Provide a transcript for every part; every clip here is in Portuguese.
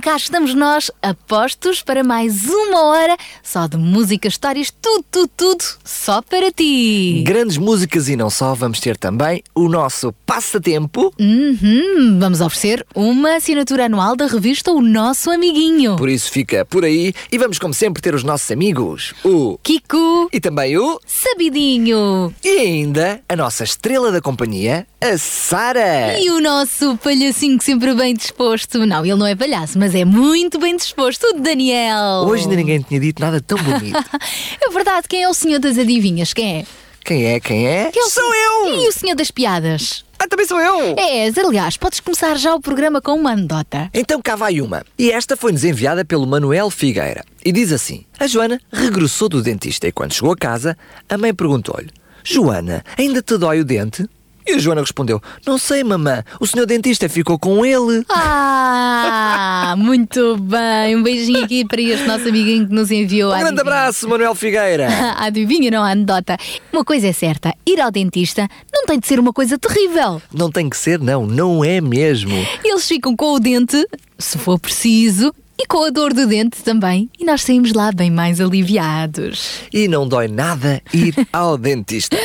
cá estamos nós, apostos para mais uma hora só de música, histórias, tudo, tudo, tudo, só para ti. Grandes músicas e não só, vamos ter também o nosso passatempo. Uhum, vamos oferecer uma assinatura anual da revista O Nosso Amiguinho. Por isso fica por aí e vamos, como sempre, ter os nossos amigos, o Kiko, e também o Sabidinho e ainda a nossa estrela da companhia, a Sara. e o nosso palhacinho sempre bem disposto. Não, ele não é palhaço, mas é muito bem disposto, o Daniel. Hoje ainda ninguém tinha dito nada tão bonito. É verdade, quem é o senhor das adivinhas? Quem é? Quem é? Quem é? Quem é Sou senhor- eu! E o senhor das piadas? Ah, também sou eu! És, aliás, podes começar já o programa com uma anedota. Então cá vai uma. E esta foi-nos enviada pelo Manuel Figueira. E diz assim: A Joana regressou do dentista e quando chegou a casa, a mãe perguntou-lhe: Joana, ainda te dói o dente? E a Joana respondeu: Não sei, mamã, o senhor dentista ficou com ele. Ah, muito bem. Um beijinho aqui para este nosso amiguinho que nos enviou Um grande abraço, Manuel Figueira. Adivinha, não a anedota. Uma coisa é certa: ir ao dentista não tem de ser uma coisa terrível. Não tem que ser, não, não é mesmo. Eles ficam com o dente, se for preciso, e com a dor do dente também. E nós saímos lá bem mais aliviados. E não dói nada ir ao dentista.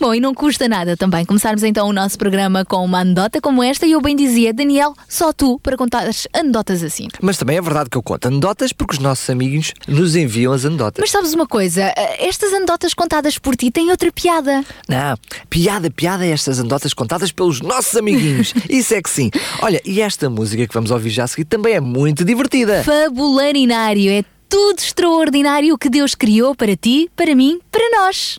Bom, e não custa nada também começarmos então o nosso programa com uma anedota como esta. E eu bem dizia, Daniel, só tu para contar as anedotas assim. Mas também é verdade que eu conto anedotas porque os nossos amigos nos enviam as anedotas. Mas sabes uma coisa? Eh, Estas anedotas contadas por ti têm outra piada. Não, piada, piada é estas anedotas contadas pelos nossos amiguinhos. Isso é que sim. Olha, e esta música que vamos ouvir já a seguir também é muito divertida. Fabularinário é tudo extraordinário que Deus criou para ti, para mim, para nós.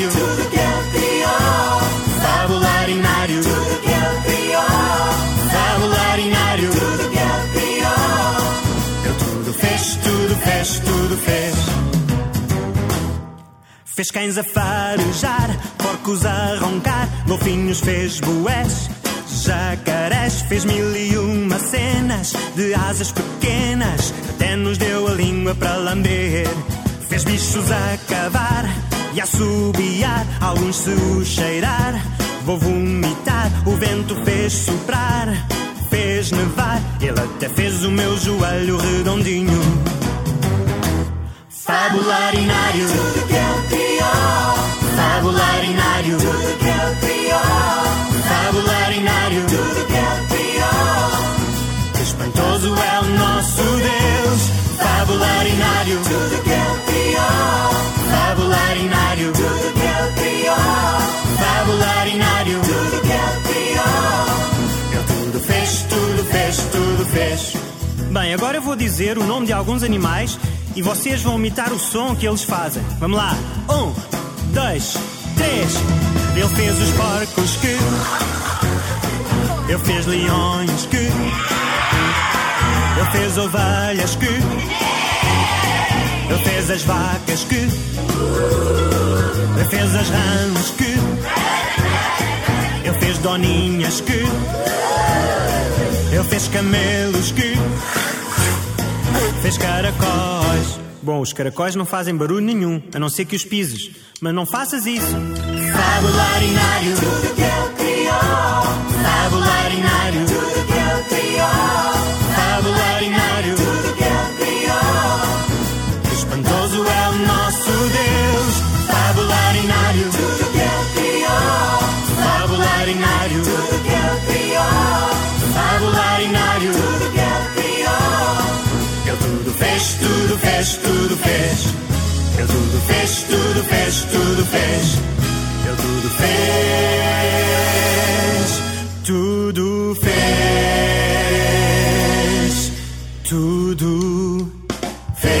Criou. Fabularinário. Fabularinário. Ele tudo fez, tudo fez, tudo fez. Fez cães a farejar, porcos a roncar, golfinhos fez boés, jacarés fez mil e uma cenas de asas pequenas, até nos deu a língua para lamber. Fez bichos a cavar e a assobiar, alguns se cheirar. Vou vomitar, o vento fez soprar, fez nevar, ele até fez o meu joelho redondinho. Fabularinário. Tudo que ele criou. Fabularinário. Tudo que ele criou. Fabularinário. Tudo que ele criou. Espantoso é o Deus. Fabularinário. Tudo que ele criou. Fabularinário. Tudo que ele criou. Fabularinário. Tudo que ele criou. Ele tudo fez, tudo fez, tudo fez. Bem, agora eu vou dizer o nome de alguns animais e vocês vão imitar o som que eles fazem. Vamos lá. Um, dois, três. Ele fez os porcos que. Ele fez leões que. Ele fez ovelhas que. Ele fez as vacas que. Ele fez as rãs que. Ele fez doninhas que. Ele fez camelos que. Fez caracóis. Bom, os caracóis não fazem barulho nenhum, a não ser que os pises. Mas não faças isso. Fabularinário. Tudo que ele criou. Fabularinário. Fez, tudo fez, tudo fez. Ele tudo fez, tudo fez, tudo fez. Ele tudo fez, tudo fez, tudo fez.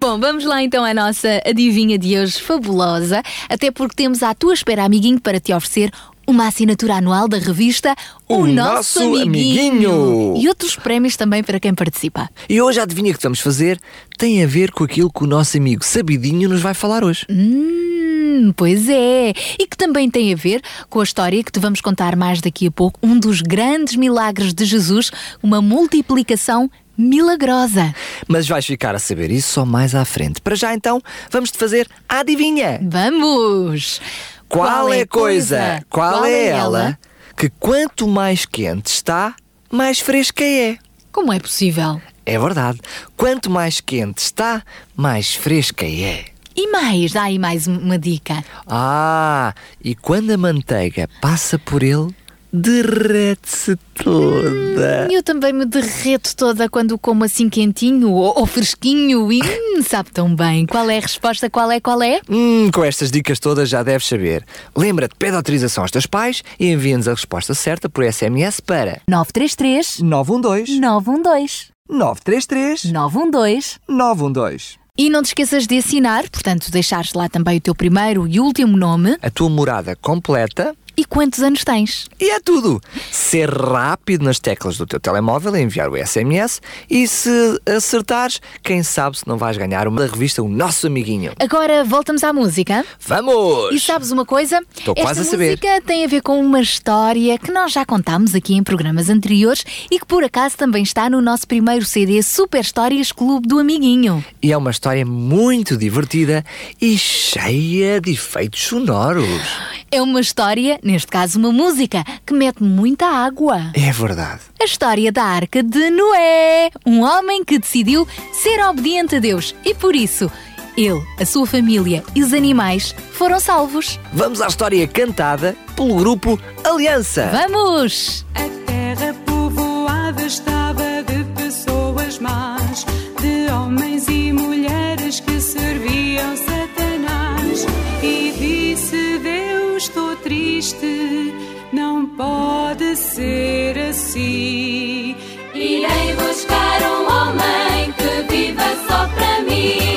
Bom, vamos lá então à nossa adivinha de hoje fabulosa, até porque temos à tua espera, amiguinho, para te oferecer uma assinatura anual da revista O Nosso Amiguinho. e outros prémios também para quem participa. E hoje a adivinha que vamos fazer tem a ver com aquilo que o nosso amigo Sabidinho nos vai falar hoje. Hum, pois é. E que também tem a ver com a história que te vamos contar mais daqui a pouco, um dos grandes milagres de Jesus, uma multiplicação milagrosa. Mas vais ficar a saber isso só mais à frente. Para já então, vamos-te fazer a adivinha. Vamos! Qual, é a coisa? Qual, é ela? Que quanto mais quente está, mais fresca é. Como é possível? É verdade. Quanto mais quente está, mais fresca é. E mais, dá aí mais uma dica. Ah, e quando a manteiga passa por ele, derrete-se toda. Eu também me derreto toda quando como assim quentinho ou, ou fresquinho e hum, sabe tão bem. Qual é a resposta? Qual é? Qual é? Hum, com estas dicas todas já deves saber. Lembra-te, pede autorização aos teus pais e envia-nos a resposta certa por SMS para 933 912 912 933 912 912. E não te esqueças de assinar, portanto, deixares lá também o teu primeiro e último nome A tua morada completa e quantos anos tens. e é tudo. Ser rápido nas teclas do teu telemóvel a enviar o SMS e se acertares, quem sabe se não vais ganhar uma da revista O Nosso Amiguinho. Agora voltamos à música. Vamos! E sabes uma coisa? Estou Esta quase a saber. música tem a ver com uma história que nós já contámos aqui em programas anteriores e que por acaso também está no nosso primeiro CD Super Histórias Clube do Amiguinho. E é uma história muito divertida e cheia de efeitos sonoros. É uma história, neste caso uma música, que mete muita água. É verdade. A história da Arca de Noé, um homem que decidiu ser obediente a Deus e por isso ele, a sua família e os animais foram salvos. Vamos à história cantada pelo grupo Aliança. Vamos! Assim. Irei buscar um homem que viva só para mim.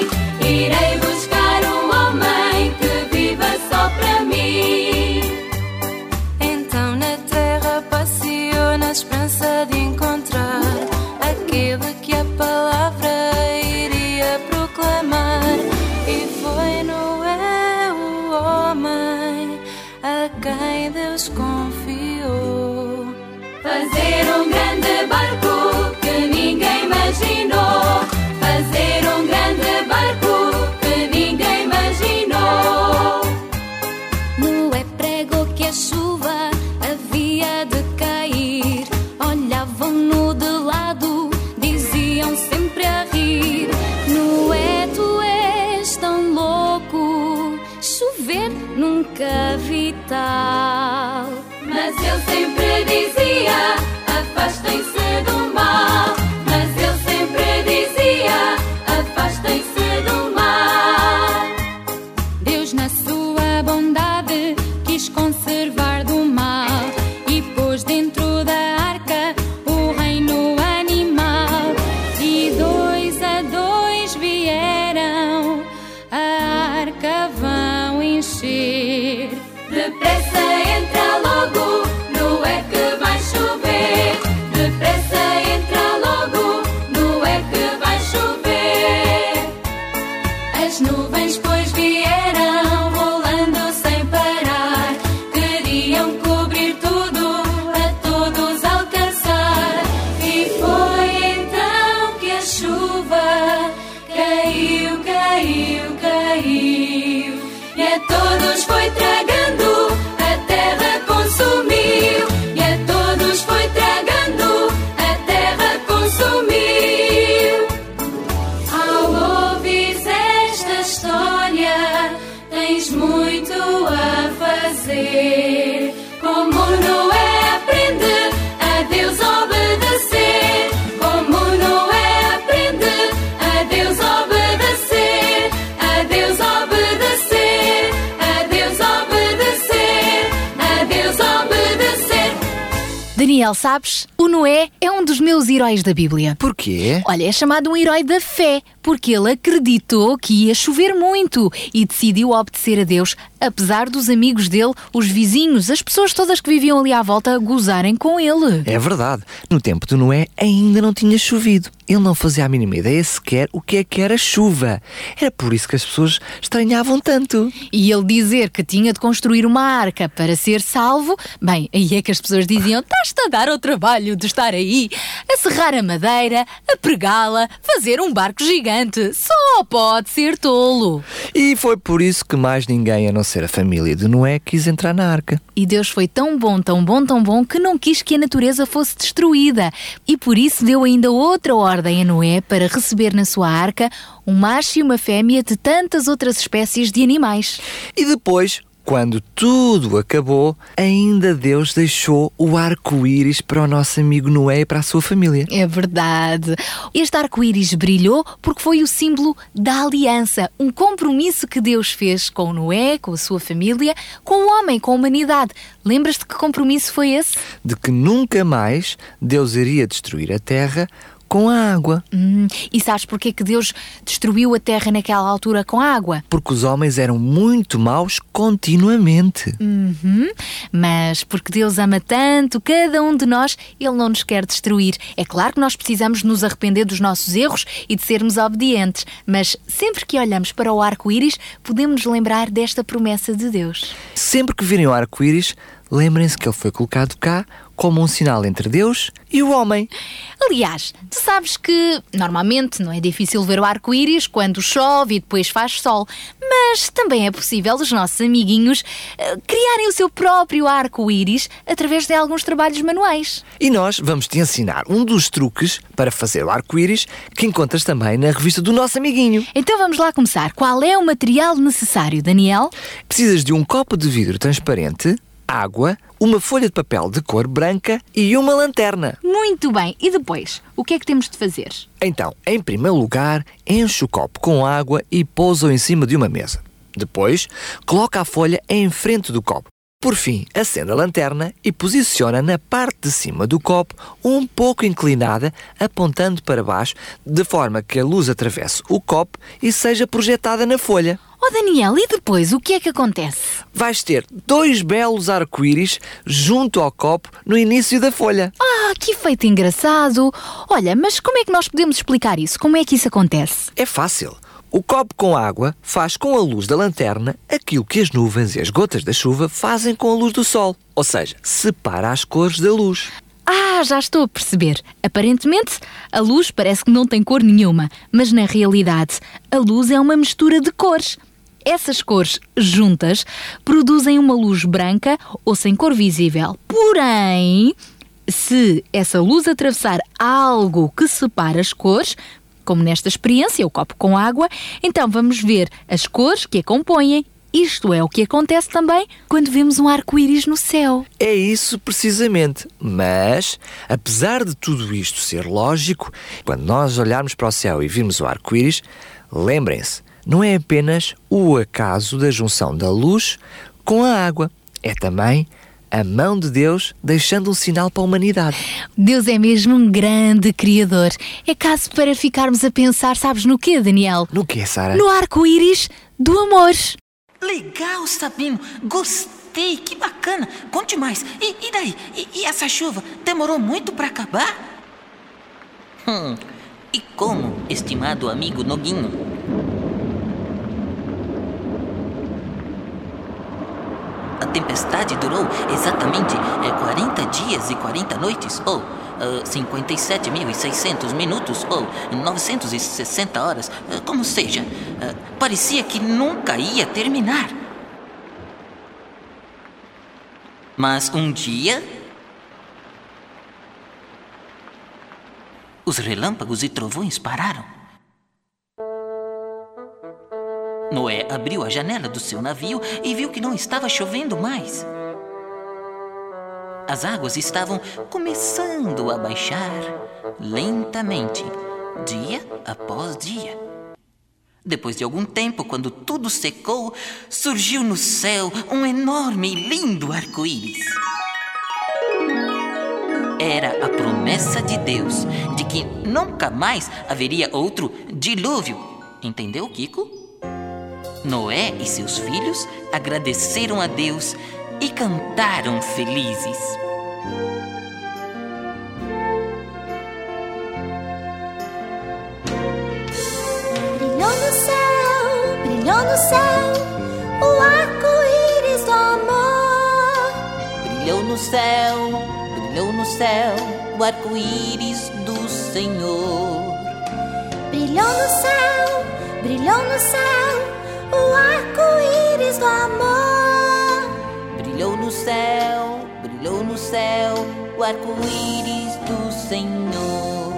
Sabes? O Noé é um dos meus heróis da Bíblia. Porquê? Olha, é chamado um herói da fé, porque ele acreditou que ia chover muito e decidiu obedecer a Deus, apesar dos amigos dele, os vizinhos, as pessoas todas que viviam ali à volta, gozarem com ele. É verdade. No tempo de Noé ainda não tinha chovido. Ele não fazia a mínima ideia sequer o que é que era chuva. Era por isso que as pessoas estranhavam tanto. E ele dizer que tinha de construir uma arca para ser salvo, bem, aí é que as pessoas diziam: estás-te a dar ao trabalho de estar aí, a serrar a madeira, a pregá-la, fazer um barco gigante. Só pode ser tolo. E foi por isso que mais ninguém, a não ser a família de Noé, quis entrar na arca. E Deus foi tão bom, tão bom, tão bom que não quis que a natureza fosse destruída. E por isso deu ainda outra ordem a Noé para receber na sua arca um macho e uma fêmea de tantas outras espécies de animais. E depois, quando tudo acabou, ainda Deus deixou o arco-íris para o nosso amigo Noé e para a sua família. É verdade. Este arco-íris brilhou porque foi o símbolo da aliança, um compromisso que Deus fez com Noé, com a sua família, com o homem, com a humanidade. Lembras-te que compromisso foi esse? De que nunca mais Deus iria destruir a terra com a água. Hum, e sabes porquê que Deus destruiu a terra naquela altura com a água? Porque os homens eram muito maus continuamente. Uhum. Mas porque Deus ama tanto cada um de nós, Ele não nos quer destruir. É claro que nós precisamos nos arrepender dos nossos erros e de sermos obedientes, mas sempre que olhamos para o arco-íris, podemos nos lembrar desta promessa de Deus. Sempre que virem o arco-íris, lembrem-se que ele foi colocado cá como um sinal entre Deus e o homem. Aliás, tu sabes que normalmente não é difícil ver o arco-íris quando chove e depois faz sol, mas também é possível os nossos amiguinhos eh, criarem o seu próprio arco-íris através de alguns trabalhos manuais. E nós vamos te ensinar um dos truques para fazer o arco-íris que encontras também na revista do nosso amiguinho. Então vamos lá começar. Qual é o material necessário, Daniel? Precisas de um copo de vidro transparente, água, uma folha de papel de cor branca e uma lanterna. Muito bem. E depois, o que é que temos de fazer? Então, em primeiro lugar, enche o copo com água e pousa-o em cima de uma mesa. Depois, coloca a folha em frente do copo. Por fim, acende a lanterna e posiciona na parte de cima do copo, um pouco inclinada, apontando para baixo, de forma que a luz atravesse o copo e seja projetada na folha. Oh Daniel, e depois o que é que acontece? Vais ter dois belos arco-íris junto ao copo no início da folha. Ah, que efeito engraçado! Olha, mas como é que nós podemos explicar isso? Como é que isso acontece? É fácil. O copo com água faz com a luz da lanterna aquilo que as nuvens e as gotas da chuva fazem com a luz do sol. Ou seja, separa as cores da luz. Ah, já estou a perceber. Aparentemente, a luz parece que não tem cor nenhuma, mas na realidade, a luz é uma mistura de cores. Essas cores juntas produzem uma luz branca ou sem cor visível. Porém, se essa luz atravessar algo que separa as cores, como nesta experiência, o copo com água, então vamos ver as cores que a compõem. Isto é o que acontece também quando vemos um arco-íris no céu. É isso precisamente. Mas, apesar de tudo isto ser lógico, quando nós olharmos para o céu e virmos o arco-íris, lembrem-se, não é apenas o acaso da junção da luz com a água, é também a mão de Deus deixando um sinal para a humanidade. Deus é mesmo um grande criador. É caso para ficarmos a pensar, sabes no quê, Daniel? No que, Sara? No arco-íris do amor. Legal, Sabino. Gostei. gostei, que bacana. Conte mais. E, e daí? E, e essa chuva demorou muito para acabar? Hum, e como, estimado amigo Noguinho? A tempestade durou exatamente é, 40 dias e 40 noites, ou uh, 57.600 minutos, ou 960 horas, uh, como seja. Uh, parecia que nunca ia terminar. Mas um dia. Os relâmpagos e trovões pararam. Noé abriu a janela do seu navio e viu que não estava chovendo mais. As águas estavam começando a baixar lentamente, dia após dia. Depois de algum tempo, quando tudo secou, surgiu no céu um enorme e lindo arco-íris. Era a promessa de Deus de que nunca mais haveria outro dilúvio. Entendeu, Kiko? Noé e seus filhos agradeceram a Deus e cantaram felizes. Brilhou no céu, brilhou no céu, o arco-íris do amor. Brilhou no céu, brilhou no céu, o arco-íris do Senhor. Brilhou no céu, brilhou no céu, o arco-íris do amor. Brilhou no céu, brilhou no céu, o arco-íris do Senhor.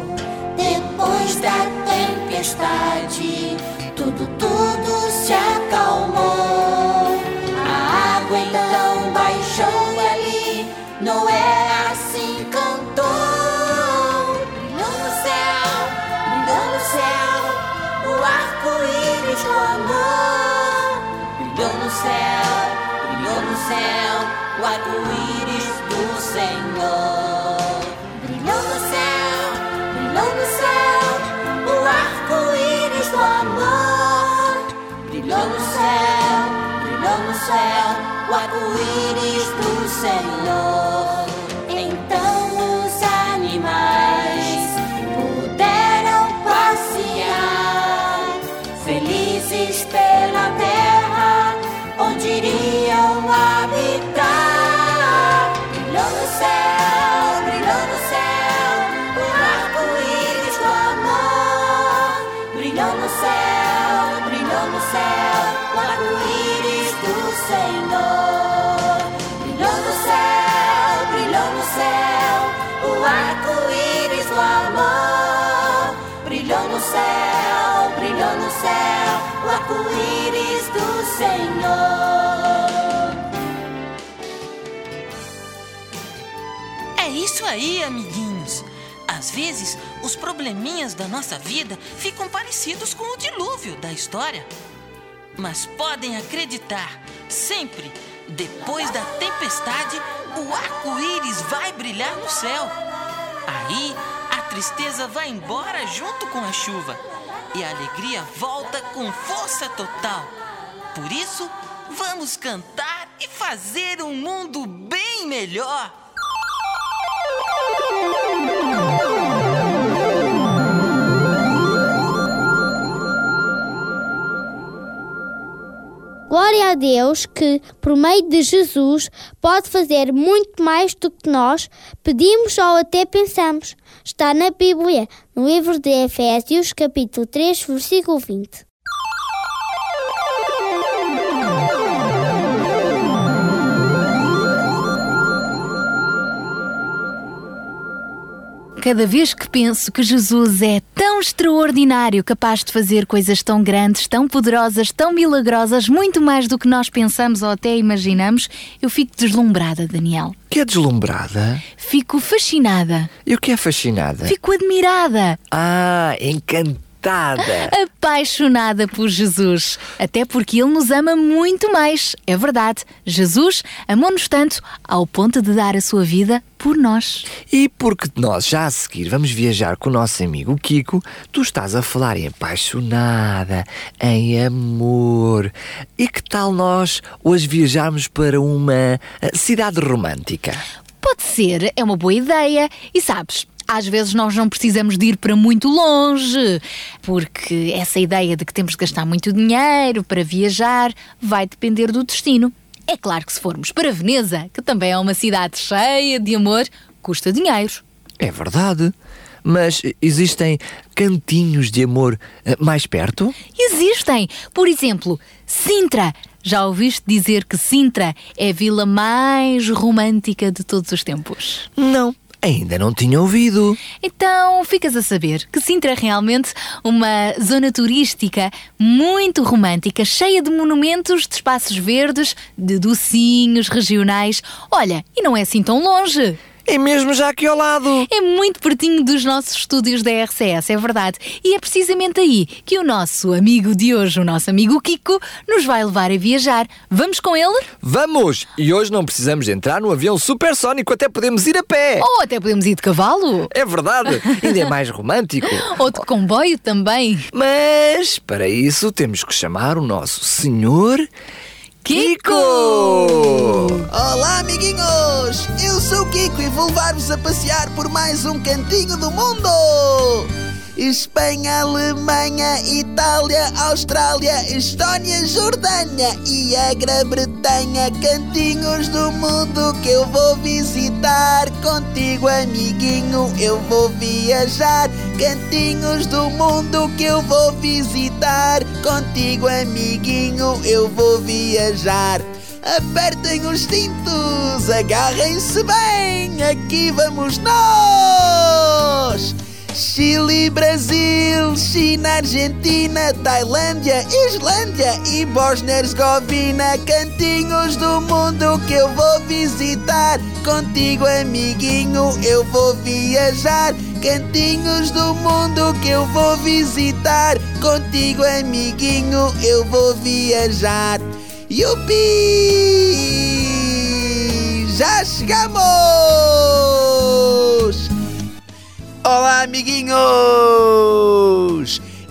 Depois da tempestade, tudo, tudo se acalmou. Céu, o arco-íris do Senhor. Aí, amiguinhos. Às vezes, os probleminhas da nossa vida ficam parecidos com o dilúvio da história. Mas podem acreditar, sempre, depois da tempestade, o arco-íris vai brilhar no céu. Aí, a tristeza vai embora junto com a chuva e a alegria volta com força total. Por isso, vamos cantar e fazer um mundo bem melhor. Glória a Deus que, por meio de Jesus, pode fazer muito mais do que nós pedimos ou até pensamos. Está na Bíblia, no livro de Efésios, capítulo 3, versículo 20. Cada vez que penso que Jesus é tão extraordinário, capaz de fazer coisas tão grandes, tão poderosas, tão milagrosas, muito mais do que nós pensamos ou até imaginamos, eu fico deslumbrada, Daniel. Que é deslumbrada? Fico fascinada. E o que é fascinada? Fico admirada. Ah, encantada. Encantada. Apaixonada por Jesus. Até porque Ele nos ama muito mais. É verdade. Jesus amou-nos tanto ao ponto de dar a sua vida por nós. E porque nós já a seguir vamos viajar com o nosso amigo Kiko, tu estás a falar em apaixonada, em amor. E que tal nós hoje viajarmos para uma eh, cidade romântica? Pode ser, é uma boa ideia. E sabes, às vezes nós não precisamos de ir para muito longe, porque essa ideia de que temos de gastar muito dinheiro para viajar vai depender do destino. É claro que se formos para Veneza, que também é uma cidade cheia de amor, custa dinheiro. É verdade. Mas existem cantinhos de amor eh, mais perto? Existem. Por exemplo, Sintra. Já ouviste dizer que Sintra é a vila mais romântica de todos os tempos? Não, ainda não tinha ouvido. Então ficas a saber que Sintra é realmente uma zona turística muito romântica, cheia de monumentos, de espaços verdes, de docinhos regionais. Olha, e não é assim tão longe. É mesmo já aqui ao lado. É muito pertinho dos nossos estúdios da RCS, é verdade. E é precisamente aí que o nosso amigo de hoje, o nosso amigo Kiko, nos vai levar a viajar. Vamos com ele? Vamos! E hoje não precisamos de entrar no avião supersónico, até podemos ir a pé. Ou até podemos ir de cavalo. É verdade, ainda é mais romântico. Ou de comboio também. Mas para isso temos que chamar o nosso senhor Kiko! Amiguinhos! E vou levar-vos a passear por mais um cantinho do mundo! Espanha, Alemanha, Itália, Austrália, Estónia, Jordânia e a Grã-Bretanha, cantinhos do mundo que eu vou visitar. Contigo, amiguinho, eu vou viajar. Cantinhos do mundo que eu vou visitar. Contigo, amiguinho, eu vou viajar. Apertem os cintos, agarrem-se bem, aqui vamos nós! Chile, Brasil, China, Argentina, Tailândia, Islândia e Bósnia-Herzegovina, cantinhos do mundo que eu vou visitar. Contigo, amiguinho, eu vou viajar. Cantinhos do mundo que eu vou visitar. Contigo, amiguinho, eu vou viajar. Yupi! Já chegamos! Olá, amiguinhos!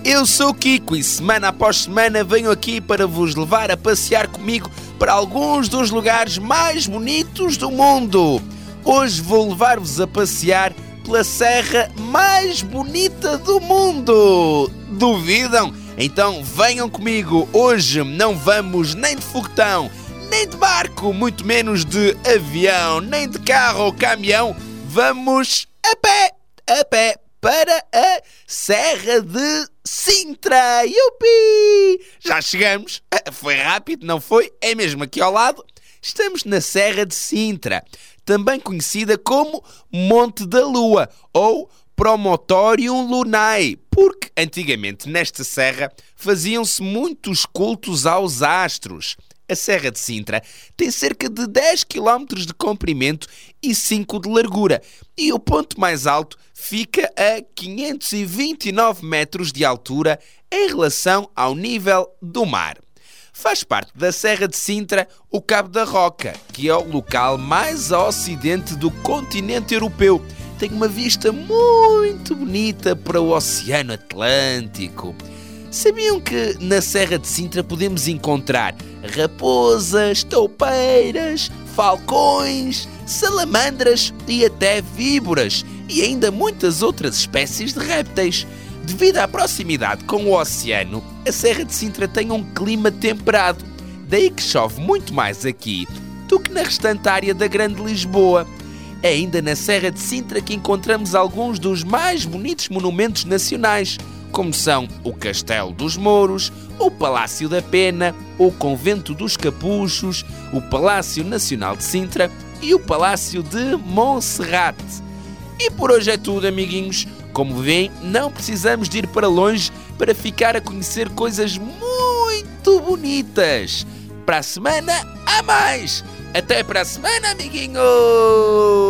Eu sou o Kiko e semana após semana venho aqui para vos levar a passear comigo para alguns dos lugares mais bonitos do mundo. Hoje vou levar-vos a passear pela serra mais bonita do mundo. Duvidam? Então venham comigo. Hoje não vamos nem de foguetão, nem de barco, muito menos de avião, nem de carro ou caminhão. Vamos a pé! a pé para a Serra de Sintra. Yupi! Já chegamos. Foi rápido, não foi? É mesmo aqui ao lado. Estamos na Serra de Sintra, também conhecida como Monte da Lua ou Promotorium Lunae, porque antigamente nesta serra faziam-se muitos cultos aos astros. A Serra de Sintra tem cerca de 10 km de comprimento e 5 de largura, e o ponto mais alto fica a 529 metros de altura em relação ao nível do mar. Faz parte da Serra de Sintra o Cabo da Roca, que é o local mais a ocidente do continente europeu. Tem uma vista muito bonita para o Oceano Atlântico. Sabiam que na Serra de Sintra podemos encontrar raposas, toupeiras, falcões, salamandras e até víboras e ainda muitas outras espécies de répteis? Devido à proximidade com o oceano, a Serra de Sintra tem um clima temperado, daí que chove muito mais aqui do que na restante área da Grande Lisboa. É ainda na Serra de Sintra que encontramos alguns dos mais bonitos monumentos nacionais, como são o Castelo dos Mouros, o Palácio da Pena, o Convento dos Capuchos, o Palácio Nacional de Sintra e o Palácio de Monserrate. E por hoje é tudo, amiguinhos. Como veem, não precisamos de ir para longe para ficar a conhecer coisas muito bonitas. Para a semana, há mais! Até para a semana, amiguinhos!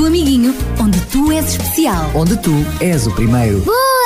Do Amiguinho, onde tu és especial. Onde tu és o primeiro. Boa!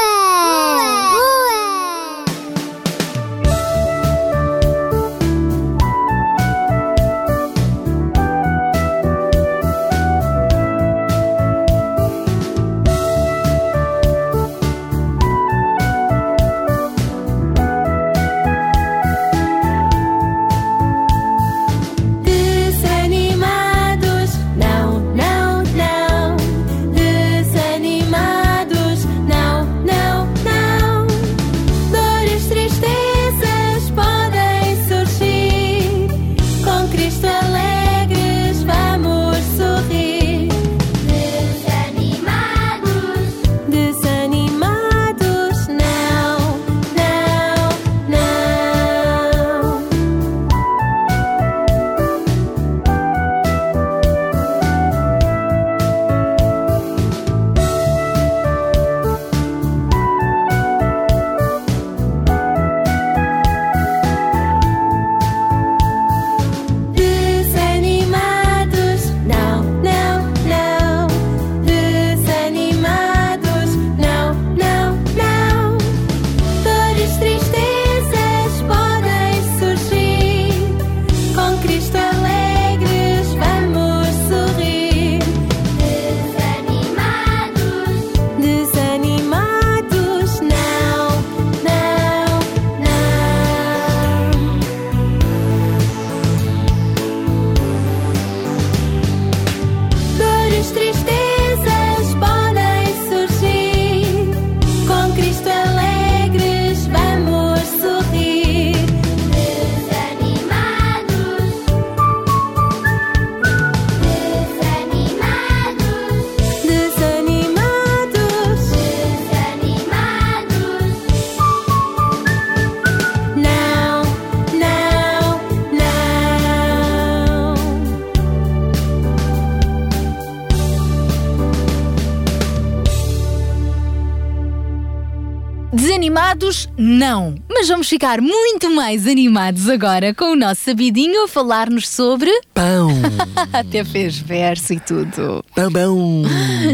Mas vamos ficar muito mais animados agora com o nosso sabidinho a falar-nos sobre. Pão! Até fez verso e tudo. Pão, pão!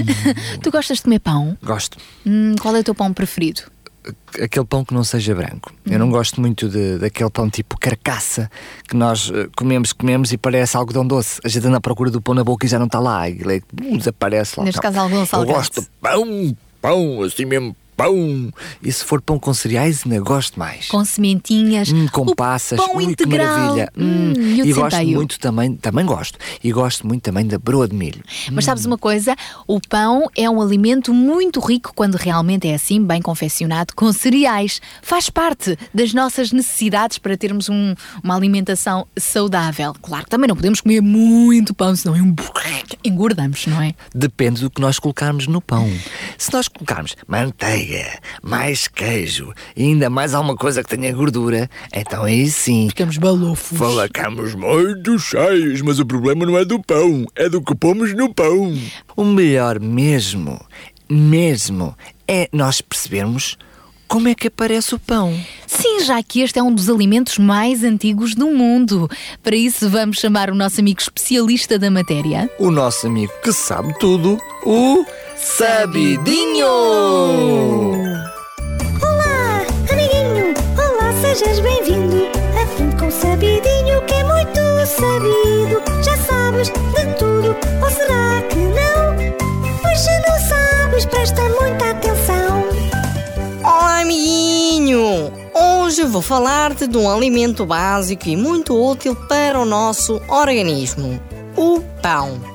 Tu gostas de comer pão? Gosto. Hum, qual é o teu pão preferido? Aquele pão que não seja branco. Eu não gosto muito de, daquele pão tipo carcaça que nós eh, comemos, comemos e parece algodão doce. A gente anda à procura do pão na boca e já não está lá. E ele uh, desaparece lá. Neste Não. caso, algodão Eu salgado. gosto de pão, pão, assim mesmo, pão. E se for pão com cereais, ainda gosto mais. Com sementinhas. Hum, com o passas, Pão ui, que integral. maravilha. Hum, e o e gosto centeio? muito também, também gosto. E gosto muito também da broa de milho. Mas sabes uma coisa? O pão é um alimento muito rico quando realmente é assim, bem confeccionado, com cereais. Faz parte das nossas necessidades para termos um- uma alimentação saudável. Claro que também não podemos comer muito pão, senão é um engordamos, não é? Depende do que nós colocarmos no pão. Se nós colocarmos manteiga, mais queijo e ainda mais alguma coisa que tenha gordura, então aí sim. Ficamos balofos. Falacamos muito cheios, mas o problema não é do pão, é do que pomos no pão. O melhor mesmo, mesmo, é nós percebermos como é que aparece o pão. Sim, já que este é um dos alimentos mais antigos do mundo. Para isso, vamos chamar o nosso amigo especialista da matéria. O nosso amigo que sabe tudo, o Sabidinho! Olá, amiguinho! Olá, sejas bem-vindo! Aprende com o sabidinho que é muito sabido. Já sabes de tudo, ou será que não? Pois se não sabes, presta muita atenção. Olá, amiguinho! Hoje vou falar-te de um alimento básico e muito útil para o nosso organismo: o pão.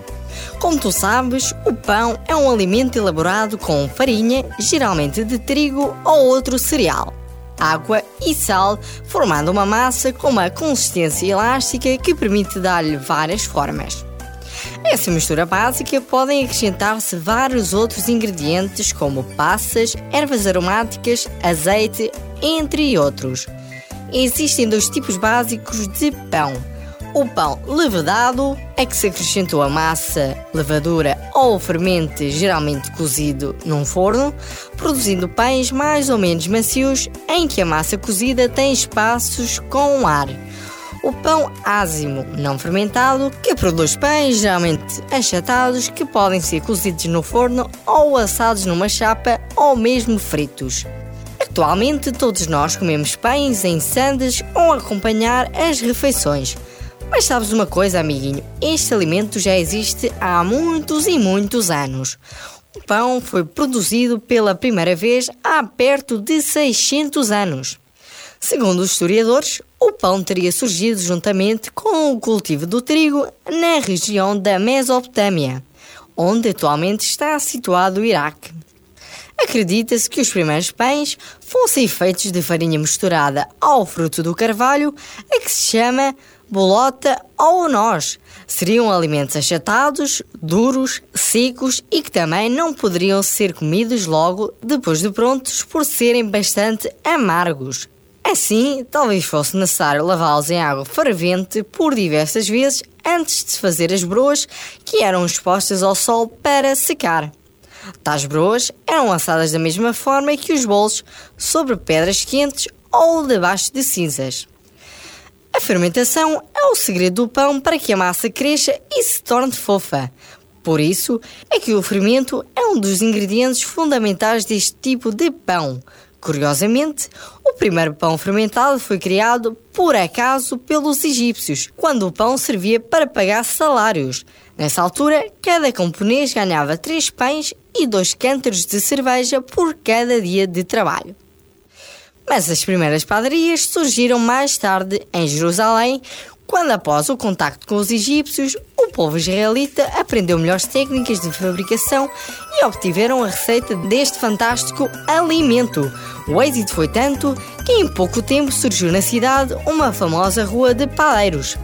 Como tu sabes, o pão é um alimento elaborado com farinha, geralmente de trigo ou outro cereal, água e sal, formando uma massa com uma consistência elástica que permite dar-lhe várias formas. Essa mistura básica podem acrescentar-se vários outros ingredientes como passas, ervas aromáticas, azeite, entre outros. Existem dois tipos básicos de pão. O pão levedado, a que se acrescentou a massa, levadura ou fermente geralmente cozido num forno, produzindo pães mais ou menos macios em que a massa cozida tem espaços com ar. O pão ázimo, não fermentado, que produz pães geralmente achatados que podem ser cozidos no forno ou assados numa chapa ou mesmo fritos. Atualmente todos nós comemos pães em sandes ou acompanhar as refeições. Mas sabes uma coisa, amiguinho? Este alimento já existe há muitos e muitos anos. O pão foi produzido pela primeira vez há perto de 600 anos. Segundo os historiadores, o pão teria surgido juntamente com o cultivo do trigo na região da Mesopotâmia, onde atualmente está situado o Iraque. Acredita-se que os primeiros pães fossem feitos de farinha misturada ao fruto do carvalho, a que se chama bolota ou noz. Seriam alimentos achatados, duros, secos e que também não poderiam ser comidos logo depois de prontos por serem bastante amargos. Assim, talvez fosse necessário lavá-los em água fervente por diversas vezes antes de fazer as broas que eram expostas ao sol para secar. Tais broas eram assadas da mesma forma que os bolos, sobre pedras quentes ou debaixo de cinzas. A fermentação é o segredo do pão para que a massa cresça e se torne fofa. Por isso é que o fermento é um dos ingredientes fundamentais deste tipo de pão. Curiosamente, o primeiro pão fermentado foi criado por acaso pelos egípcios, quando o pão servia para pagar salários. Nessa altura, cada camponês ganhava três pães e dois cântaros de cerveja por cada dia de trabalho. Mas as primeiras padarias surgiram mais tarde em Jerusalém, quando, após o contacto com os egípcios, o povo israelita aprendeu melhores técnicas de fabricação e obtiveram a receita deste fantástico alimento. O êxito foi tanto que em pouco tempo surgiu na cidade uma famosa rua de padeiros.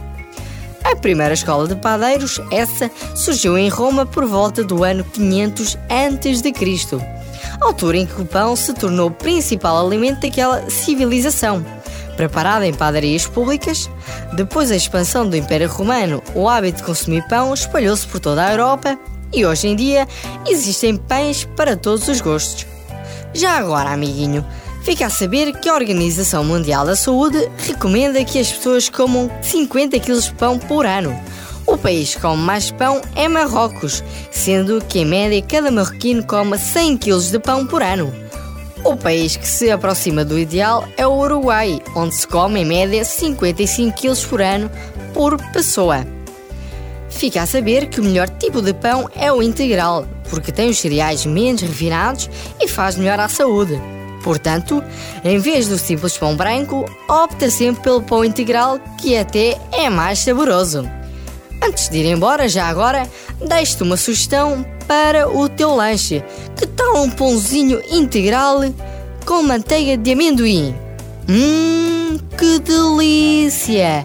A primeira escola de padeiros, essa, surgiu em Roma por volta do ano 500 a.C., altura em que o pão se tornou o principal alimento daquela civilização. Preparado em padarias públicas, depois da expansão do Império Romano, o hábito de consumir pão espalhou-se por toda a Europa e hoje em dia existem pães para todos os gostos. Já agora, amiguinho, fica a saber que a Organização Mundial da Saúde recomenda que as pessoas comam 50 kg de pão por ano. O país come mais pão é Marrocos, sendo que em média cada marroquino come 100 kg de pão por ano. O país que se aproxima do ideal é o Uruguai, onde se come em média 55 kg por ano por pessoa. Fica a saber que o melhor tipo de pão é o integral, porque tem os cereais menos refinados e faz melhor à saúde. Portanto, em vez do simples pão branco, opta sempre pelo pão integral, que até é mais saboroso. Antes de ir embora, já agora, deixo-te uma sugestão para o teu lanche. Que tal um pãozinho integral com manteiga de amendoim? Hum, que delícia!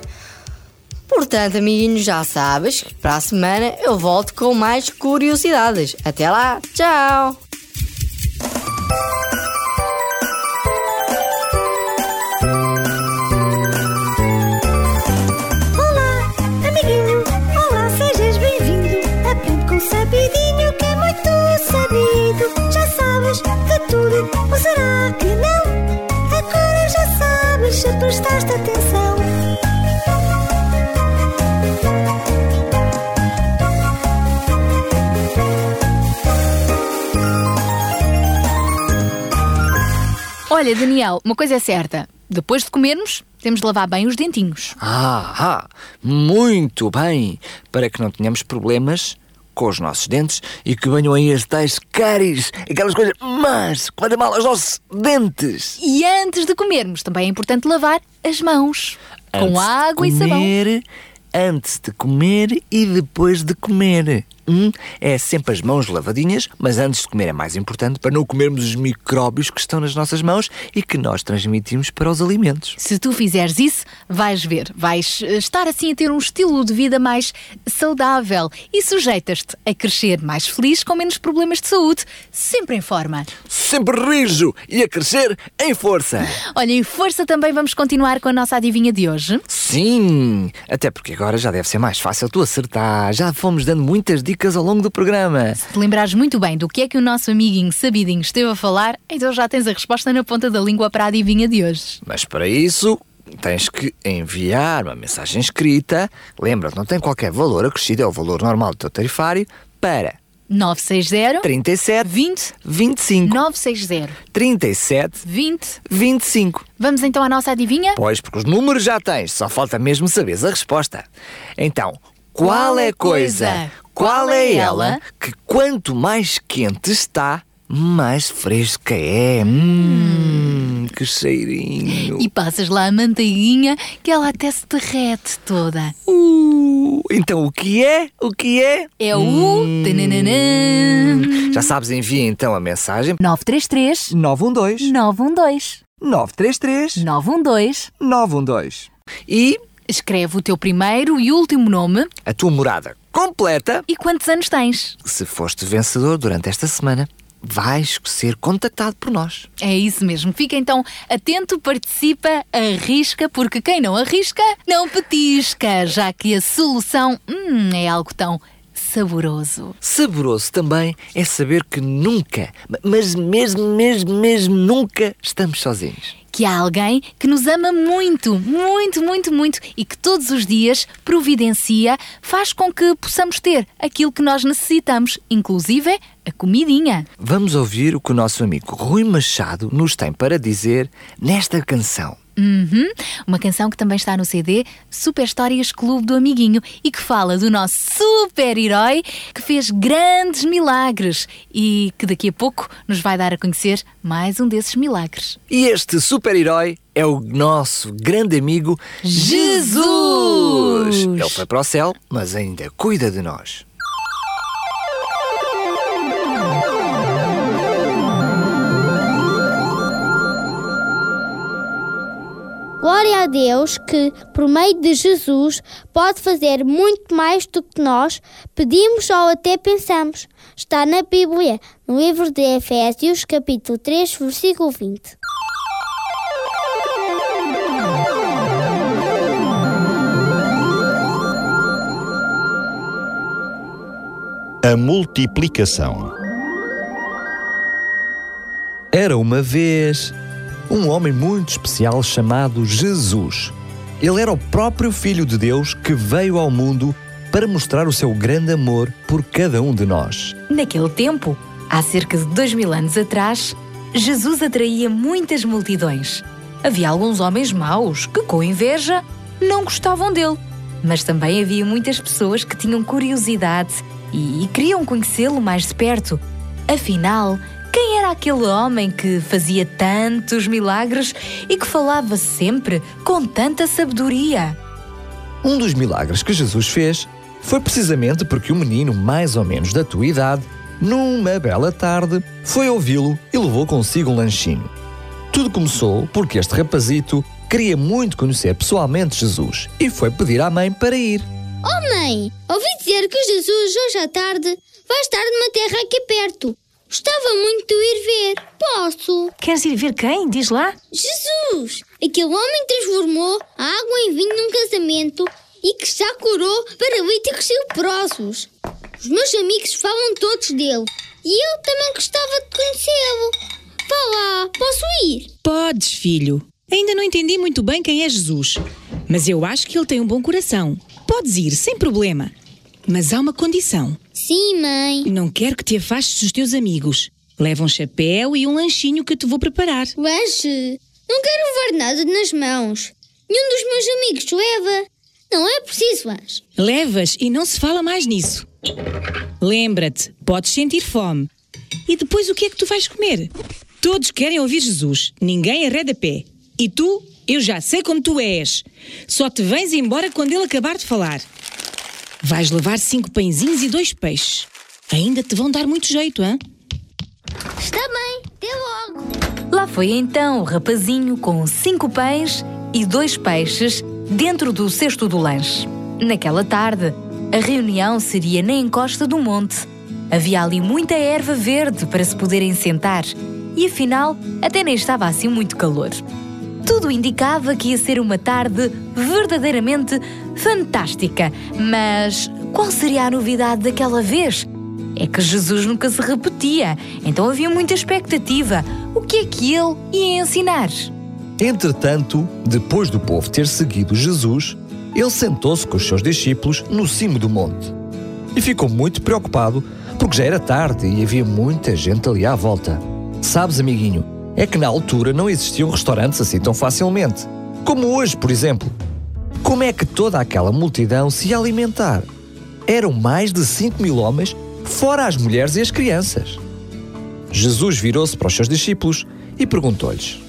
Portanto, amiguinhos, já sabes que para a semana eu volto com mais curiosidades. Até lá, tchau! Ou será que não? Agora já sabes se prestaste atenção. Olha, Daniel, uma coisa é certa. Depois de comermos, temos de lavar bem os dentinhos. Ah, ah, muito bem! Para que não tenhamos problemas com os nossos dentes e que venham aí as tais cáries, aquelas coisas mas que fazem mal aos nossos dentes. E antes de comermos, também é importante lavar as mãos. com Antes de água e sabão. comer, Antes de comer e depois de comer. Hum, é sempre as mãos lavadinhas, mas antes de comer é mais importante para não comermos os micróbios que estão nas nossas mãos e que nós transmitimos para os alimentos. Se tu fizeres isso, vais ver, vais eh, estar assim a ter um estilo de vida mais saudável e sujeitas-te a crescer mais feliz com menos problemas de saúde, sempre em forma. Sempre rijo e a crescer em força. Olha, em força também vamos continuar com a nossa adivinha de hoje. Sim, até porque agora já deve ser mais fácil tu acertar. Já fomos dando muitas dicas ao longo do programa. Se te lembrares muito bem do que é que o nosso amiguinho Sabidinho esteve a falar, então já tens a resposta na ponta da língua para a adivinha de hoje. Mas para isso, tens que enviar uma mensagem escrita. Lembra-te, não tem qualquer valor acrescido, é o valor normal do teu tarifário, para 960 37 20 25 960 37 20 25. Vamos então à nossa adivinha? Pois, porque os números já tens, só falta mesmo saberes a resposta. Então, qual é a coisa, qual é ela que quanto mais quente está, mais fresca é? Hum, que cheirinho. E passas lá a manteiguinha que ela até se derrete toda. Uh, então o que é? O que é? É o tananana. Já sabes, envia então a mensagem 933 912 912 933 912 912 e Escreve o teu primeiro e último nome a tua morada completa. e quantos anos tens. Se foste vencedor durante esta semana, vais ser contactado por nós. É isso mesmo. Fica então atento, participa, arrisca, porque quem não arrisca, não petisca, já que a solução hum, é algo tão saboroso. Saboroso também é saber que nunca, mas mesmo, mesmo, mesmo nunca estamos sozinhos. Que há alguém que nos ama muito, muito, muito, muito e que todos os dias providencia, faz com que possamos ter aquilo que nós necessitamos, inclusive a comidinha. Vamos ouvir o que o nosso amigo Rui Machado nos tem para dizer nesta canção. Uhum. Uma canção que também está no CD Super Histórias Clube do Amiguinho e que fala do nosso super-herói que fez grandes milagres e que daqui a pouco nos vai dar a conhecer mais um desses milagres. E este super-herói é o nosso grande amigo Jesus! Ele foi para o céu, mas ainda cuida de nós. Glória a Deus que, por meio de Jesus, pode fazer muito mais do que nós pedimos ou até pensamos. Está na Bíblia, no livro de Efésios, capítulo 3, versículo 20. A multiplicação. Era uma vez um homem muito especial chamado Jesus. Ele era o próprio Filho de Deus que veio ao mundo para mostrar o seu grande amor por cada um de nós. Naquele tempo, há cerca de dois mil anos atrás, Jesus atraía muitas multidões. Havia alguns homens maus que, com inveja, não gostavam dele. Mas também havia muitas pessoas que tinham curiosidade e queriam conhecê-lo mais de perto. Afinal, quem era aquele homem que fazia tantos milagres e que falava sempre com tanta sabedoria? Um dos milagres que Jesus fez foi precisamente porque um menino mais ou menos da tua idade, numa bela tarde, foi ouvi-lo e levou consigo um lanchinho. Tudo começou porque este rapazito queria muito conhecer pessoalmente Jesus e foi pedir à mãe para ir. Oh mãe, ouvi dizer que Jesus hoje à tarde vai estar numa terra aqui perto. Gostava muito de ir ver. Posso? Queres ir ver quem? Diz lá. Jesus! Aquele homem transformou a água em vinho num casamento e que já curou paralíticos e leprosos. Os meus amigos falam todos dele e eu também gostava de conhecê-lo. Vá lá, posso ir? Podes, filho. Ainda não entendi muito bem quem é Jesus, mas eu acho que ele tem um bom coração. Podes ir, sem problema. Mas há uma condição. Sim, mãe. Não quero que te afastes dos teus amigos. Leva um chapéu e um lanchinho que eu te vou preparar. Lanche? Não quero levar nada nas mãos. Nenhum dos meus amigos leva. Não é preciso lanche. Levas e não se fala mais nisso. Lembra-te, podes sentir fome. E depois o que é que tu vais comer? Todos querem ouvir Jesus, ninguém arreda pé. E tu, eu já sei como tu és. Só te vens embora quando ele acabar de falar. Vais levar cinco pãezinhos e dois peixes. Ainda te vão dar muito jeito, hã? Está bem, até logo. Lá foi então o rapazinho com cinco pães e dois peixes dentro do cesto do lanche. Naquela tarde, a reunião seria na encosta do monte. Havia ali muita erva verde para se poderem sentar e afinal até nem estava assim muito calor. Tudo indicava que ia ser uma tarde verdadeiramente fantástica. Mas qual seria a novidade daquela vez? É que Jesus nunca se repetia, então havia muita expectativa. O que é que ele ia ensinar? Entretanto, depois do povo ter seguido Jesus, ele sentou-se com os seus discípulos no cimo do monte. E ficou muito preocupado, porque já era tarde e havia muita gente ali à volta. Sabes, amiguinho, é que na altura não existiam restaurantes assim tão facilmente. Como hoje, por exemplo. Como é que toda aquela multidão se ia alimentar? Eram mais de 5 mil homens, fora as mulheres e as crianças. Jesus virou-se para os seus discípulos e perguntou-lhes: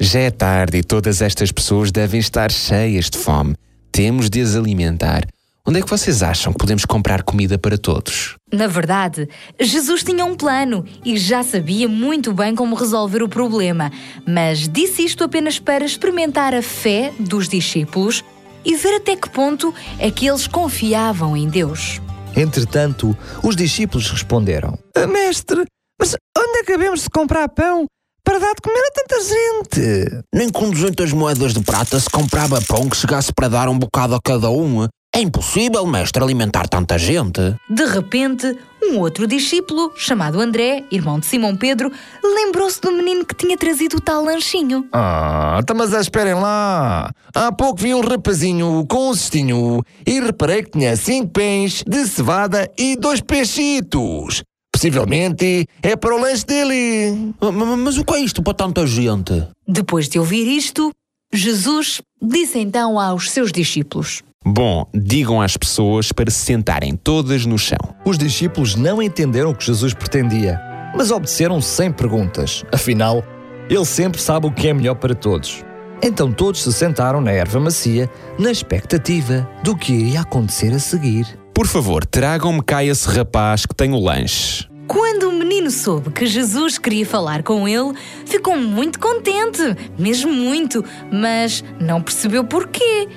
Já é tarde e todas estas pessoas devem estar cheias de fome. Temos de as alimentar. Onde é que vocês acham que podemos comprar comida para todos? Na verdade, Jesus tinha um plano e já sabia muito bem como resolver o problema, mas disse isto apenas para experimentar a fé dos discípulos e ver até que ponto é que eles confiavam em Deus. Entretanto, os discípulos responderam: Mestre, mas onde é que havemos de comprar pão para dar de comer a tanta gente? Nem com 200 moedas de prata se comprava pão que chegasse para dar um bocado a cada um. É impossível, mestre, alimentar tanta gente. De repente, um outro discípulo, chamado André, irmão de Simão Pedro, lembrou-se do menino que tinha trazido o tal lanchinho. Ah, tá, mas esperem lá. Há pouco vi um rapazinho com um cestinho e reparei que tinha cinco pães de cevada e dois peixitos. Possivelmente é para o lanche dele. Mas o que é isto para tanta gente? Depois de ouvir isto, Jesus disse então aos seus discípulos: Bom, digam às pessoas para se sentarem todas no chão. Os discípulos não entenderam o que Jesus pretendia, mas obedeceram sem perguntas. Afinal, ele sempre sabe o que é melhor para todos. Então todos se sentaram na erva macia, na expectativa do que iria acontecer a seguir. Por favor, tragam-me cá esse rapaz que tem o lanche. Quando o menino soube que Jesus queria falar com ele, ficou muito contente, mesmo muito, mas não percebeu porquê.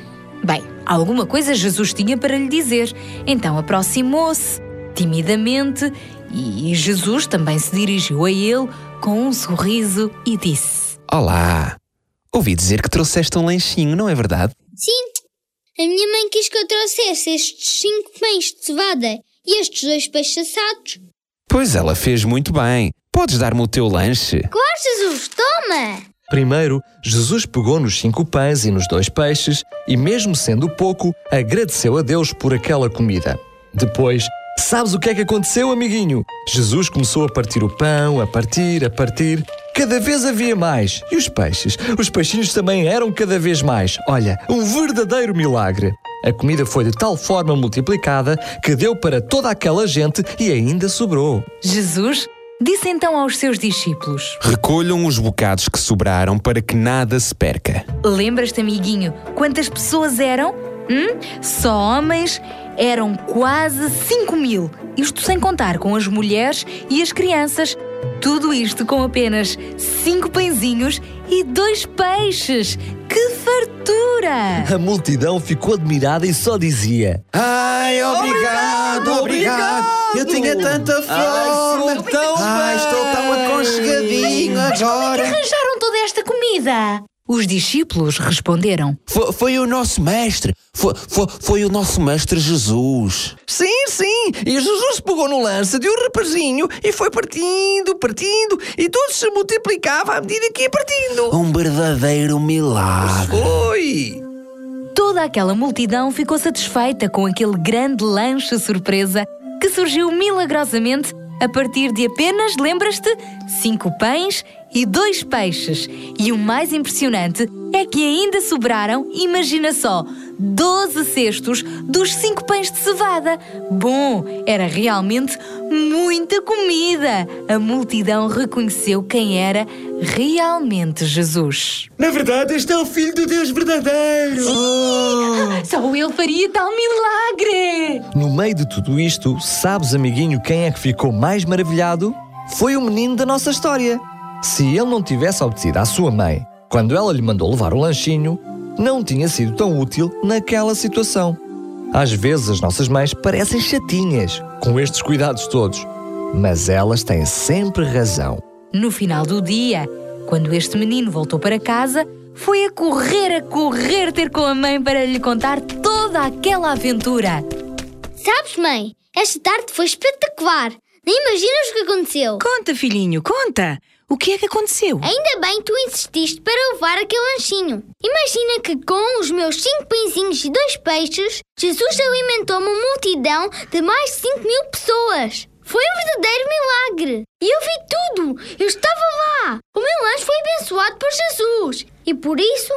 Bem, alguma coisa Jesus tinha para lhe dizer, então aproximou-se timidamente e Jesus também se dirigiu a ele com um sorriso e disse: Olá! Ouvi dizer que trouxeste um lanchinho, não é verdade? Sim, a minha mãe quis que eu trouxesse estes cinco pães de cevada e estes dois peixes assados. Pois ela fez muito bem. Podes dar-me o teu lanche? Claro, Jesus, toma! Primeiro, Jesus pegou nos cinco pães e nos dois peixes e, mesmo sendo pouco, agradeceu a Deus por aquela comida. Depois, sabes o que é que aconteceu, amiguinho? Jesus começou a partir o pão, a partir, a partir. Cada vez havia mais. E os peixes? Os peixinhos também eram cada vez mais. Olha, um verdadeiro milagre. A comida foi de tal forma multiplicada que deu para toda aquela gente e ainda sobrou. Jesus disse então aos seus discípulos: Recolham os bocados que sobraram para que nada se perca. Lembras-te, amiguinho, quantas pessoas eram? Hum? Só homens eram quase 5 mil. Isto sem contar com as mulheres e as crianças. Tudo isto com apenas cinco pãezinhos e dois peixes. Que fartura! A multidão ficou admirada e só dizia: Ai, obrigado, obrigado. Eu tinha tanta fome. Ai, sou tão Ai, estou tão aconchegadinho agora. arranjaram toda esta comida? Os discípulos responderam: Foi, foi o nosso mestre. Foi, foi, foi o nosso mestre Jesus. Sim, sim. E Jesus pegou no lance de um rapazinho e foi partindo, partindo, e tudo se multiplicava à medida que ia partindo. Um verdadeiro milagre. Foi! Toda aquela multidão ficou satisfeita com aquele grande lanche surpresa que surgiu milagrosamente a partir de apenas, lembras-te, cinco pães e dois peixes. E o mais impressionante é que ainda sobraram, imagina só, 12 cestos dos cinco pães de cevada. Bom, era realmente muita comida. A multidão reconheceu quem era realmente Jesus. Na verdade, este é o Filho do Deus verdadeiro. Só ele faria tal milagre! No meio de tudo isto, sabes, amiguinho, quem é que ficou mais maravilhado? Foi o menino da nossa história. Se ele não tivesse obedecido à sua mãe, quando ela lhe mandou levar o lanchinho, não tinha sido tão útil naquela situação. Às vezes as nossas mães parecem chatinhas com estes cuidados todos, mas elas têm sempre razão. No final do dia, quando este menino voltou para casa, foi a correr, a correr ter com a mãe para lhe contar toda aquela aventura. Sabes, mãe, esta tarde foi espetacular. Nem imaginas o que aconteceu. Conta, filhinho, conta. O que é que aconteceu? Ainda bem que tu insististe para levar aquele lanchinho. Imagina que com os meus cinco pãezinhos e dois peixes, Jesus alimentou uma multidão de mais de 5 mil pessoas. Foi um verdadeiro milagre. E eu vi tudo. Eu estava lá. O meu lanche foi abençoado por Jesus. E por isso,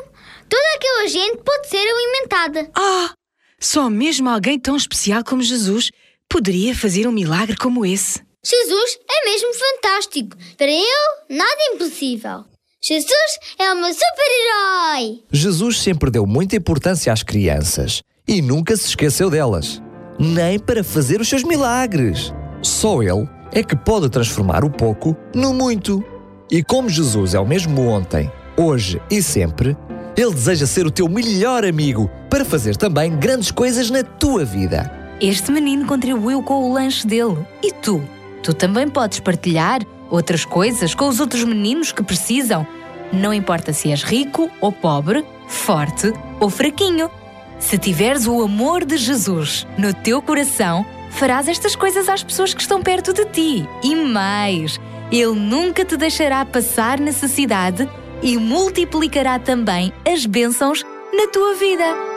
toda aquela gente pode ser alimentada. Ah! Só mesmo alguém tão especial como Jesus poderia fazer um milagre como esse. Jesus é mesmo fantástico. Para ele, nada é impossível. Jesus é o meu super-herói. Jesus sempre deu muita importância às crianças e nunca se esqueceu delas, nem para fazer os seus milagres. Só Ele é que pode transformar o pouco no muito. E como Jesus é o mesmo ontem, hoje e sempre, Ele deseja ser o teu melhor amigo para fazer também grandes coisas na tua vida. Este menino contribuiu com o lanche dele. E tu? Tu também podes partilhar outras coisas com os outros meninos que precisam. Não importa se és rico ou pobre, forte ou fraquinho. Se tiveres o amor de Jesus no teu coração, farás estas coisas às pessoas que estão perto de ti. E mais, Ele nunca te deixará passar necessidade e multiplicará também as bênçãos na tua vida.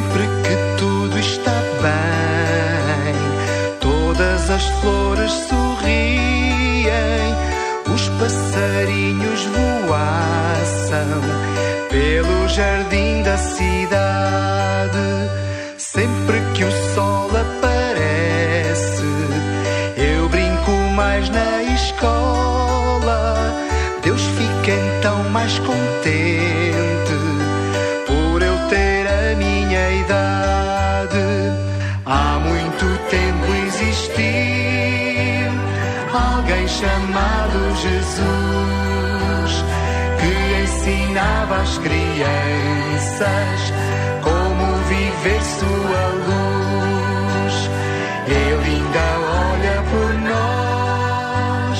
Sempre que tudo está ensinava às crianças como viver sua luz. Ele ainda olha por nós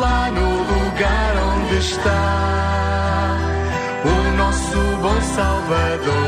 lá no lugar onde está o nosso bom Salvador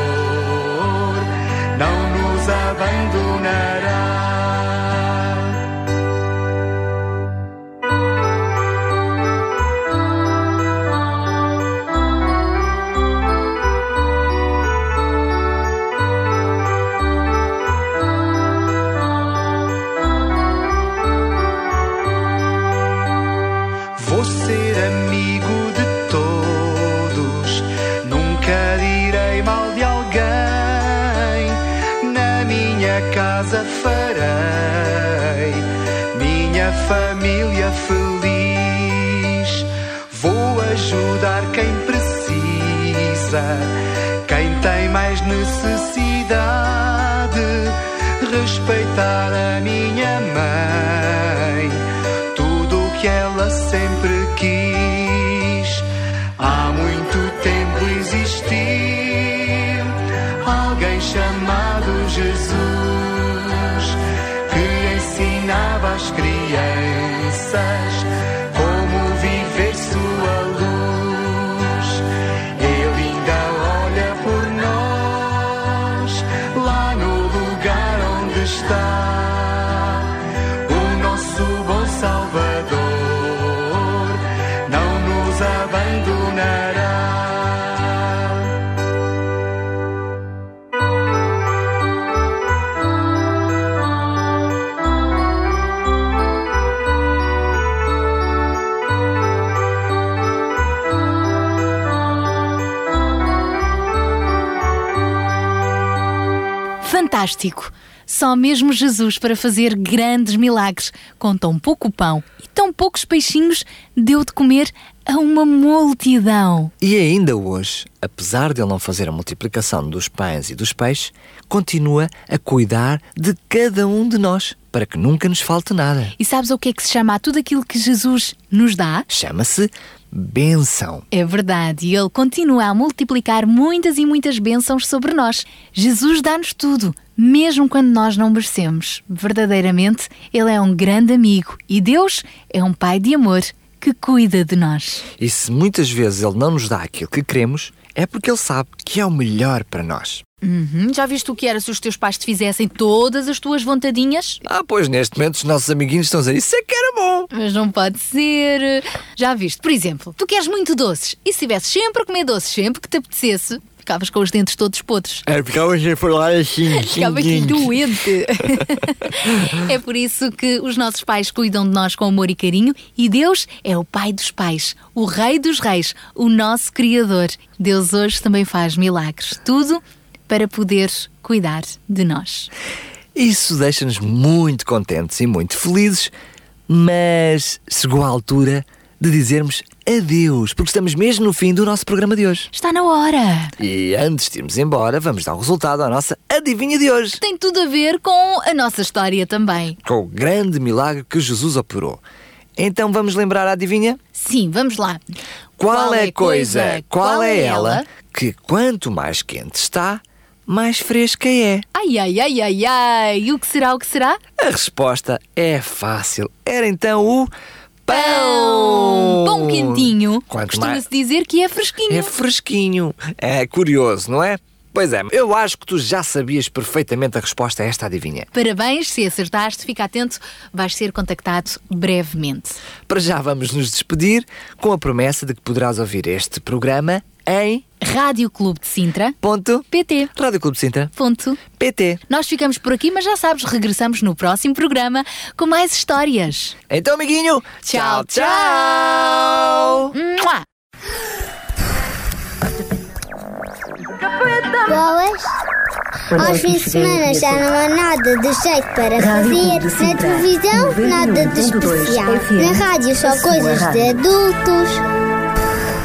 Fantástico! Só mesmo Jesus para fazer grandes milagres. Com tão pouco pão e tão poucos peixinhos, deu de comer a uma multidão. E ainda hoje, apesar de ele não fazer a multiplicação dos pães e dos peixes, continua a cuidar de cada um de nós, para que nunca nos falte nada. E sabes o que é que se chama a tudo aquilo que Jesus nos dá? Chama-se benção. É verdade, e Ele continua a multiplicar muitas e muitas bênçãos sobre nós. Jesus dá-nos tudo, mesmo quando nós não merecemos. Verdadeiramente, Ele é um grande amigo e Deus é um Pai de amor que cuida de nós. E se muitas vezes ele não nos dá aquilo que queremos, é porque ele sabe que é o melhor para nós. Uhum, Já viste o que era se os teus pais te fizessem todas as tuas vontadinhas? Ah, pois neste momento os nossos amiguinhos estão a dizer isso é que era bom. Mas não pode ser. Já viste, por exemplo, tu queres muito doces e se estivesses sempre a comer doces, sempre que te apetecesse, ficavas com os dentes todos podres. É, ficava a falar assim. Ficavas doente. é por isso que os nossos pais cuidam de nós com amor e carinho e Deus é o Pai dos pais, o Rei dos reis, o nosso Criador. Deus hoje também faz milagres. Tudo para poder cuidar de nós. Isso deixa-nos muito contentes e muito felizes, mas chegou a altura de dizermos adeus, porque estamos mesmo no fim do nosso programa de hoje. Está na hora. E antes de irmos embora, vamos dar o resultado à nossa adivinha de hoje. Tem tudo a ver com a nossa história também. Com o grande milagre que Jesus operou. Então vamos lembrar a adivinha? Sim, vamos lá. Qual, é a coisa, qual é ela, que quanto mais quente está, mais fresca é? Ai, ai, ai, ai, ai. E o que será, o que será? A resposta é fácil. Era então o Pão! Pão quentinho. Costuma-se dizer que é fresquinho. É fresquinho. É curioso, não é? Pois é, eu acho que tu já sabias perfeitamente a resposta a esta adivinha. Parabéns, se acertaste, fica atento, vais ser contactado brevemente. Para já vamos nos despedir com a promessa de que poderás ouvir este programa em Rádio Clube de Sintra. Ponto. PT. Rádio Clube de Sintra. Ponto. PT. Nós ficamos por aqui, mas já sabes, regressamos no próximo programa com mais histórias. Então, amiguinho, Tchau, tchau! Mua! Boas. Aos fins de semana já não há nada de jeito para fazer. Na televisão, nada de especial. Na rádio, só coisas de adultos.